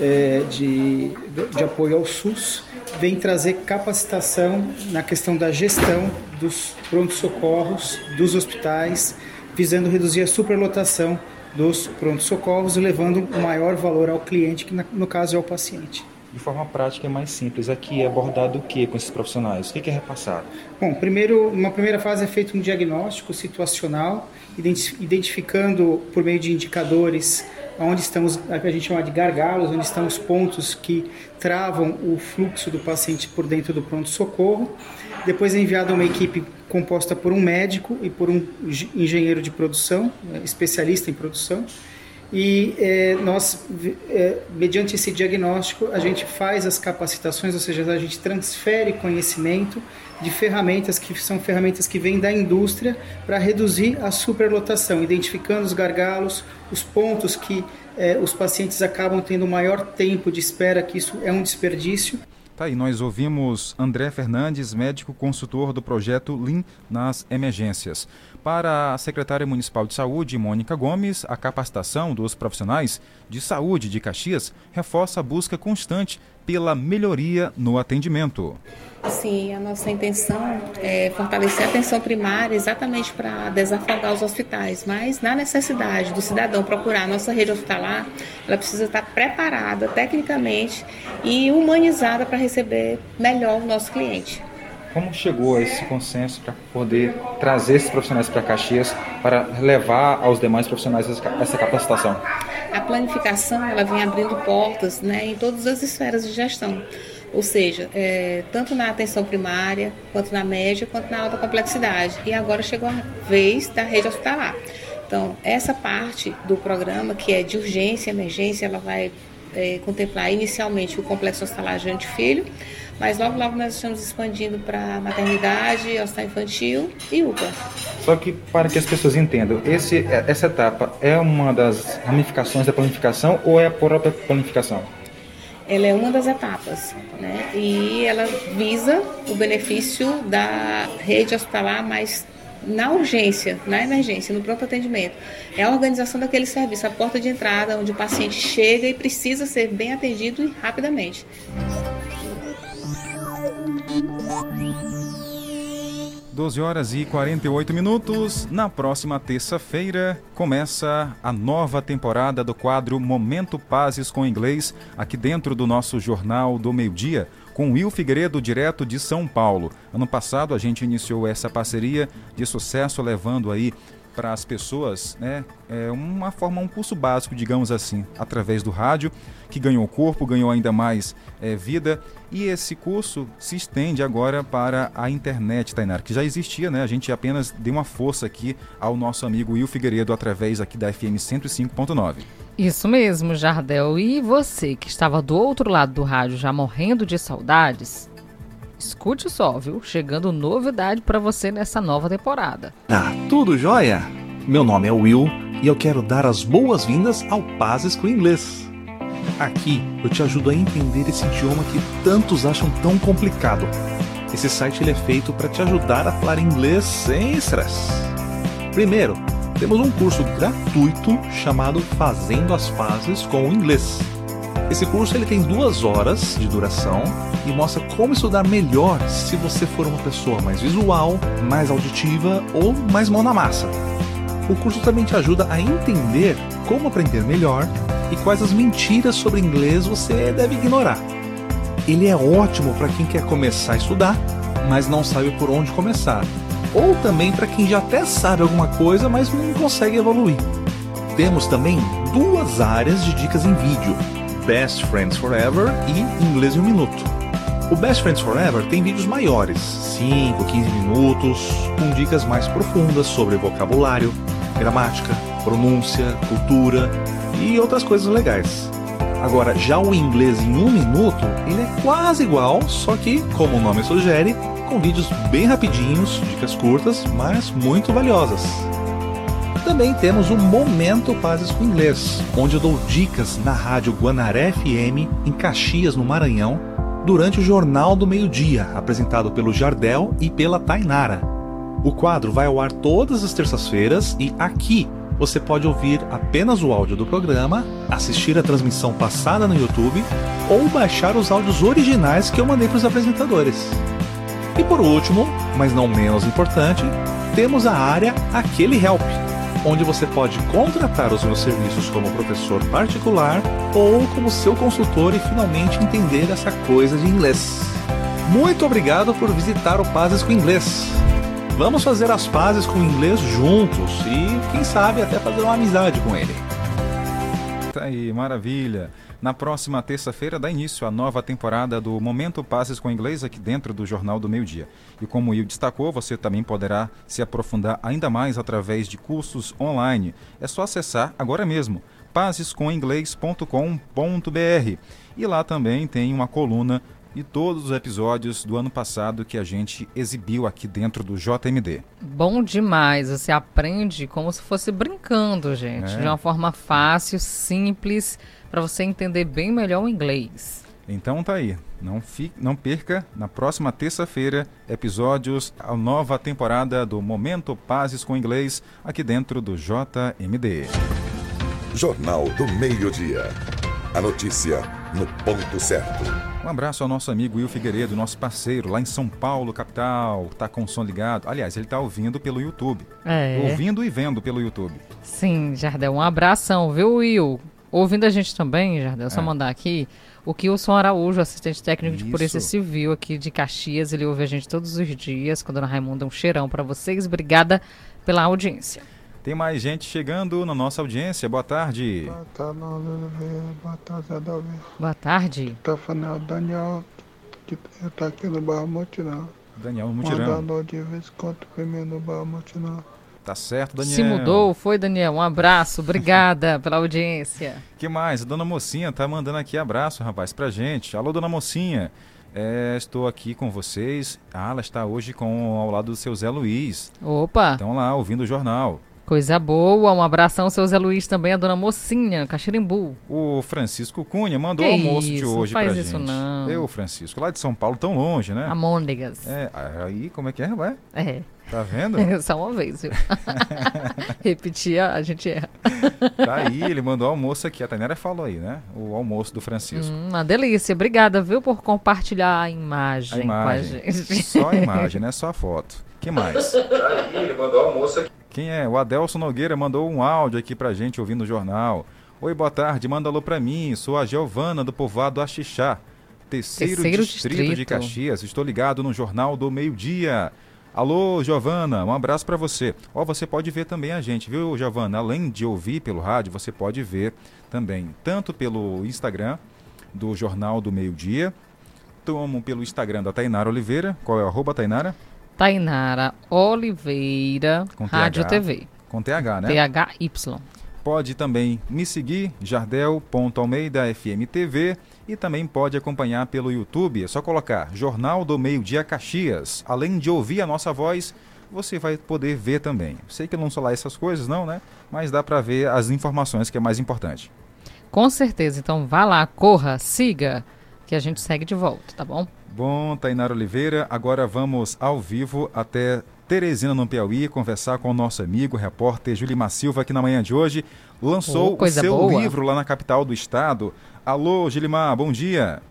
é, de, de apoio ao SUS, vem trazer capacitação na questão da gestão dos prontos-socorros, dos hospitais, visando reduzir a superlotação dos prontos-socorros, levando o maior valor ao cliente, que no caso é o paciente. De forma prática é mais simples. Aqui é abordado o que com esses profissionais? O que é repassado? Bom, primeiro, uma primeira fase é feito um diagnóstico situacional, identificando por meio de indicadores onde estamos, a gente chama de gargalos, onde estão os pontos que travam o fluxo do paciente por dentro do pronto-socorro. Depois é enviado uma equipe composta por um médico e por um engenheiro de produção, né, especialista em produção. E é, nós, é, mediante esse diagnóstico, a gente faz as capacitações, ou seja, a gente transfere conhecimento de ferramentas que são ferramentas que vêm da indústria para reduzir a superlotação, identificando os gargalos, os pontos que é, os pacientes acabam tendo maior tempo de espera, que isso é um desperdício. Tá aí, nós ouvimos André Fernandes, médico consultor do projeto Lean nas emergências. Para a secretária municipal de saúde, Mônica Gomes, a capacitação dos profissionais de saúde de Caxias reforça a busca constante pela melhoria no atendimento. Sim, a nossa intenção é fortalecer a atenção primária exatamente para desafogar os hospitais, mas na necessidade do cidadão procurar a nossa rede hospitalar, ela precisa estar preparada tecnicamente e humanizada para receber melhor o nosso cliente. Como chegou a esse consenso para poder trazer esses profissionais para Caxias para levar aos demais profissionais essa capacitação? A planificação ela vem abrindo portas né, em todas as esferas de gestão ou seja, é, tanto na atenção primária, quanto na média, quanto na alta complexidade. E agora chegou a vez da rede hospitalar. Então, essa parte do programa, que é de urgência emergência, ela vai é, contemplar inicialmente o complexo hospitalar Jante Filho, mas logo logo nós estamos expandindo para maternidade, hospital infantil e UPA. Só que para que as pessoas entendam, esse, essa etapa é uma das ramificações da planificação ou é a própria planificação? ela é uma das etapas, né? E ela visa o benefício da rede hospitalar mais na urgência, na emergência, no pronto atendimento. É a organização daquele serviço, a porta de entrada, onde o paciente chega e precisa ser bem atendido e rapidamente. 12 horas e 48 minutos. Na próxima terça-feira começa a nova temporada do quadro Momento Pazes com Inglês, aqui dentro do nosso Jornal do Meio-Dia, com Will Figueiredo, direto de São Paulo. Ano passado a gente iniciou essa parceria de sucesso, levando aí para as pessoas, né, é uma forma, um curso básico, digamos assim, através do rádio, que ganhou corpo, ganhou ainda mais é, vida. E esse curso se estende agora para a internet, Tainar, que já existia, né? A gente apenas deu uma força aqui ao nosso amigo Will Figueiredo através aqui da FM 105.9. Isso mesmo, Jardel. E você que estava do outro lado do rádio já morrendo de saudades, Escute só, viu? Chegando novidade para você nessa nova temporada. Ah, tudo jóia? Meu nome é Will e eu quero dar as boas-vindas ao Pazes com Inglês. Aqui eu te ajudo a entender esse idioma que tantos acham tão complicado. Esse site ele é feito para te ajudar a falar inglês sem estresse. Primeiro, temos um curso gratuito chamado Fazendo as Pazes com o Inglês. Esse curso ele tem duas horas de duração e mostra como estudar melhor se você for uma pessoa mais visual, mais auditiva ou mais mão na massa. O curso também te ajuda a entender como aprender melhor e quais as mentiras sobre inglês você deve ignorar. Ele é ótimo para quem quer começar a estudar, mas não sabe por onde começar, ou também para quem já até sabe alguma coisa, mas não consegue evoluir. Temos também duas áreas de dicas em vídeo Best Friends Forever e Inglês em um Minuto. O Best Friends Forever tem vídeos maiores, 5, 15 minutos, com dicas mais profundas sobre vocabulário, gramática, pronúncia, cultura e outras coisas legais. Agora, já o inglês em um minuto, ele é quase igual, só que, como o nome sugere, com vídeos bem rapidinhos, dicas curtas, mas muito valiosas. Também temos o Momento Pazes com Inglês, onde eu dou dicas na rádio Guanaré FM, em Caxias, no Maranhão, durante o Jornal do Meio-Dia, apresentado pelo Jardel e pela Tainara. O quadro vai ao ar todas as terças-feiras e aqui você pode ouvir apenas o áudio do programa, assistir a transmissão passada no YouTube ou baixar os áudios originais que eu mandei para os apresentadores. E por último, mas não menos importante, temos a área Aquele Help onde você pode contratar os meus serviços como professor particular ou como seu consultor e finalmente entender essa coisa de inglês. Muito obrigado por visitar o Pazes com Inglês. Vamos fazer as pazes com o inglês juntos e, quem sabe, até fazer uma amizade com ele. Tá aí, maravilha. Na próxima terça-feira dá início a nova temporada do Momento Passes com Inglês aqui dentro do Jornal do Meio Dia. E como o Will destacou, você também poderá se aprofundar ainda mais através de cursos online. É só acessar agora mesmo pasescominglês.com.br. E lá também tem uma coluna e todos os episódios do ano passado que a gente exibiu aqui dentro do JMD. Bom demais, você aprende como se fosse brincando, gente, é. de uma forma fácil, simples para você entender bem melhor o inglês. Então tá aí, não, fique, não perca na próxima terça-feira episódios a nova temporada do Momento Pazes com Inglês aqui dentro do JMD. Jornal do Meio-Dia. A notícia no ponto certo. Um abraço ao nosso amigo Will Figueiredo, nosso parceiro lá em São Paulo, capital. Tá com o som ligado. Aliás, ele tá ouvindo pelo YouTube. É. Ouvindo e vendo pelo YouTube. Sim, Jardel, um abração, viu, Will? Ouvindo a gente também, Jardel, é só mandar aqui, o Kilson Araújo, assistente técnico Isso. de Polícia Civil aqui de Caxias, ele ouve a gente todos os dias, com a Dona Raimunda, um cheirão para vocês. Obrigada pela audiência. Tem mais gente chegando na nossa audiência. Boa tarde. Boa tarde, Boa tarde, Adalvio. Boa tarde. Tá falando Daniel, que tá aqui no Barro Mutirão. Daniel Mutirão. Mandando de vez em quando primeiro no Barro Mutirão. Tá certo, Daniel. Se mudou, foi, Daniel. Um abraço, (laughs) obrigada pela audiência. que mais? A dona Mocinha tá mandando aqui abraço, rapaz, pra gente. Alô, dona Mocinha. É, estou aqui com vocês. Ah, ela está hoje com ao lado do seu Zé Luiz. Opa! Estão lá ouvindo o jornal. Coisa boa, um abração, seu Zé Luiz, também a dona Mocinha, Caxirimbu. O Francisco Cunha mandou Que o almoço de isso, hoje faz pra isso gente. não. Eu, Francisco, lá de São Paulo, tão longe, né? Amôndegas. É, aí como é que é, vai? É. Tá vendo? (laughs) Só uma vez, viu? (laughs) Repetir, a gente erra. (laughs) Tá aí, ele mandou o almoço aqui. A Tainara falou aí, né? O almoço do Francisco. Hum, uma delícia. Obrigada, viu, por compartilhar a imagem, a imagem. com a gente. Só a imagem, né? Só a foto. que mais? Tá aí, ele mandou o almoço aqui. Quem é? O Adelson Nogueira mandou um áudio aqui pra gente ouvindo o jornal. Oi, boa tarde. Manda alô pra mim. Sou a Giovana do povoado Axixá. Terceiro, Terceiro distrito, de distrito. Caxias. Estou ligado no Jornal do Meio-Dia. Alô, Giovana, um abraço para você. Ó, você pode ver também a gente, viu, Giovana? Além de ouvir pelo rádio, você pode ver também, tanto pelo Instagram do Jornal do Meio-Dia, como pelo Instagram da Tainara Oliveira. Qual é o arroba, Tainara? Tainara Oliveira, Com Rádio TH. TV. Com TH, né? THY. Pode também me seguir, jardel.almeida FM TV e também pode acompanhar pelo YouTube. É só colocar Jornal do Meio Dia Caxias. Além de ouvir a nossa voz, você vai poder ver também. Sei que eu não sou lá essas coisas não, né? Mas dá para ver as informações que é mais importante. Com certeza. Então vá lá, corra, siga, que a gente segue de volta, tá bom? Bom, Tainara Oliveira, agora vamos ao vivo até Teresina, no Piauí, conversar com o nosso amigo, repórter Julimar Silva, que na manhã de hoje lançou Oh, o seu boa. livro lá na capital do estado. Alô, Gilimar, bom dia.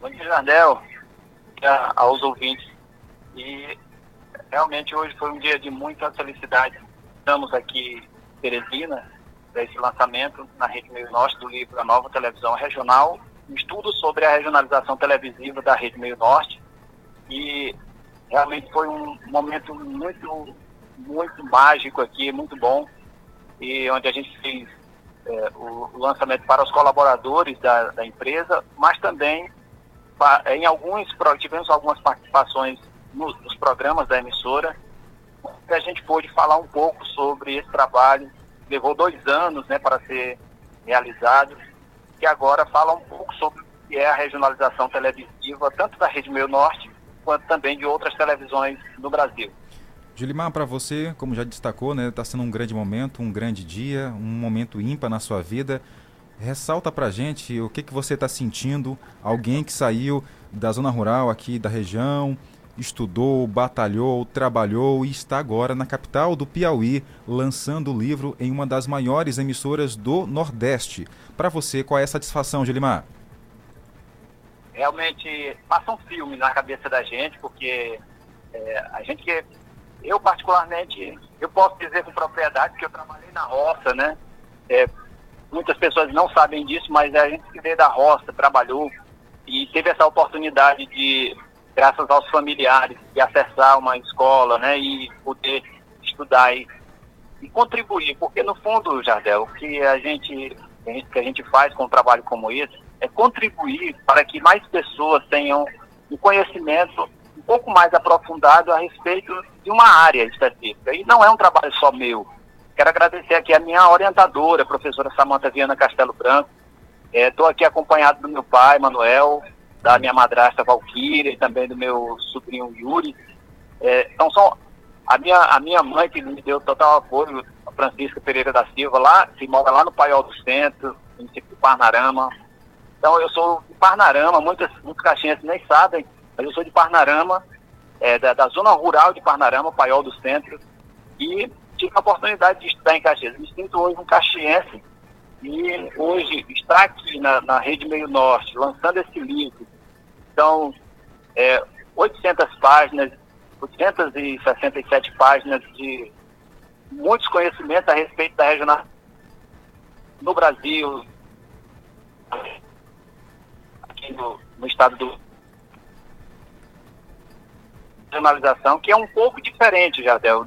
Bom dia, Jardel, aos ouvintes. E realmente hoje foi um dia de muita felicidade. Estamos aqui em Teresina, para esse lançamento na Rede Meio Norte do livro A Nova Televisão Regional, um estudo sobre a regionalização televisiva da Rede Meio Norte. E realmente foi um momento muito, muito mágico aqui, muito bom, e onde a gente fez é, o, lançamento para os colaboradores da, da empresa, mas também em alguns tivemos algumas participações no- nos programas da emissora. Que a gente pôde falar um pouco sobre esse trabalho. Levou dois anos né para ser realizado que agora fala um pouco sobre o que é a regionalização televisiva tanto da Rede Meio Norte quanto também de outras televisões no Brasil Gilimar, para você, como já destacou, né, está sendo um grande momento, um grande dia, um momento ímpar na sua vida. Ressalta para gente o que, que você está sentindo, alguém que saiu da zona rural aqui da região, estudou, batalhou, trabalhou e está agora na capital do Piauí, lançando o livro em uma das maiores emissoras do Nordeste. Para você, qual é a satisfação, Gilimar? realmente passa um filme na cabeça da gente, porque é, a gente que. Eu, particularmente, eu posso dizer com propriedade que eu trabalhei na roça, né? É, muitas pessoas não sabem disso, mas a gente que veio da roça, trabalhou e teve essa oportunidade de, graças aos familiares, de acessar uma escola, né? E poder estudar e, e contribuir, porque no fundo, Jardel, o que a gente, que a gente faz com um trabalho como esse é contribuir para que mais pessoas tenham um conhecimento um pouco mais aprofundado a respeito de uma área específica. E não é um trabalho só meu. Quero agradecer aqui a minha orientadora, a professora Samanta Viana Castelo Branco. Estou aqui acompanhado do meu pai, Manuel, da minha madrasta Valquíria e também do meu sobrinho Yuri. É, então são a minha, a minha mãe que me deu total apoio, a Francisca Pereira da Silva, lá, que mora lá no Paiol do Centro, no município de Parnarama. Então eu sou de Parnarama, muitas, muitos caixinhas nem sabem, mas eu sou de Parnarama, é, da, da zona rural de Parnarama, Paiol do Centro, e tive a oportunidade de estudar em Caxias. Me sinto hoje um caxiense e hoje está aqui na, na Rede Meio Norte, lançando esse livro. Então, é, 800 páginas, 867 páginas de muitos conhecimentos a respeito da regional no Brasil, aqui no, no estado do regionalização, que é um pouco diferente, Jardel.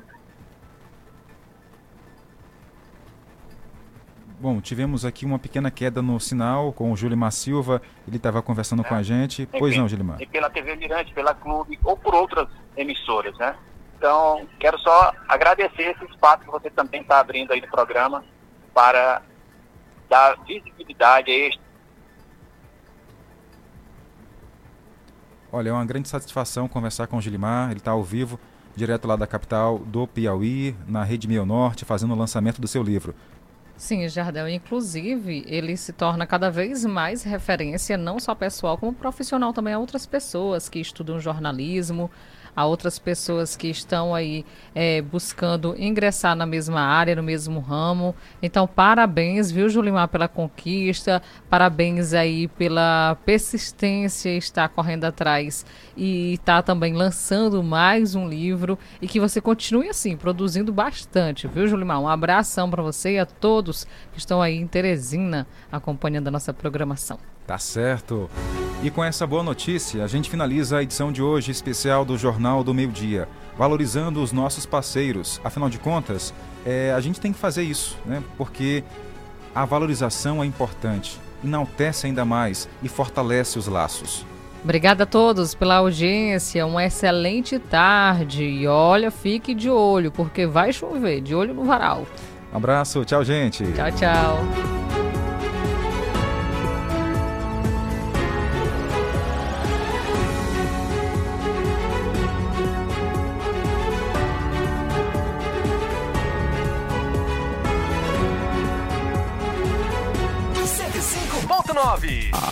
Bom, tivemos aqui uma pequena queda no sinal com o Julimar Silva, ele estava conversando com a gente. Pois não, Gilimar? E pela TV Mirante, pela Clube ou por outras emissoras, né? Então, quero só agradecer esse espaço que você também está abrindo aí no programa para dar visibilidade a este Olha, é uma grande satisfação conversar com o Gilimar, ele está ao vivo direto lá da capital do Piauí, na Rede Meio Norte, fazendo o lançamento do seu livro. Sim, Jardel, inclusive, ele se torna cada vez mais referência, não só pessoal, como profissional também a outras pessoas que estudam jornalismo, a outras pessoas que estão aí é, buscando ingressar na mesma área, no mesmo ramo. Então, parabéns, viu, Julimar, pela conquista, parabéns aí pela persistência, estar correndo atrás e estar também lançando mais um livro e que você continue assim, produzindo bastante, viu, Julimar? Um abração para você e a todos que estão aí em Teresina acompanhando a nossa programação. Tá certo. E com essa boa notícia, a gente finaliza a edição de hoje especial do Jornal do Meio Dia, valorizando os nossos parceiros. Afinal de contas, é, a gente tem que fazer isso, né? Porque a valorização é importante, enaltece ainda mais e fortalece os laços. Obrigada a todos pela audiência, uma excelente tarde e olha, fique de olho, porque vai chover, de olho no varal. Um abraço, tchau, gente. Tchau, tchau.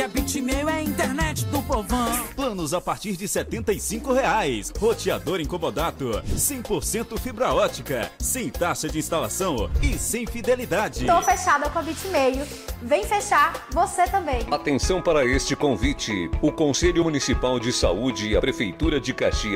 Que a Bitmail é a internet do povão. Planos a partir de 75 reais. Roteador incomodato. 100% fibra ótica. Sem taxa de instalação e sem fidelidade. Tô fechada com a Bitmail. Vem fechar você também. Atenção para este convite. O Conselho Municipal de Saúde e a Prefeitura de Caxias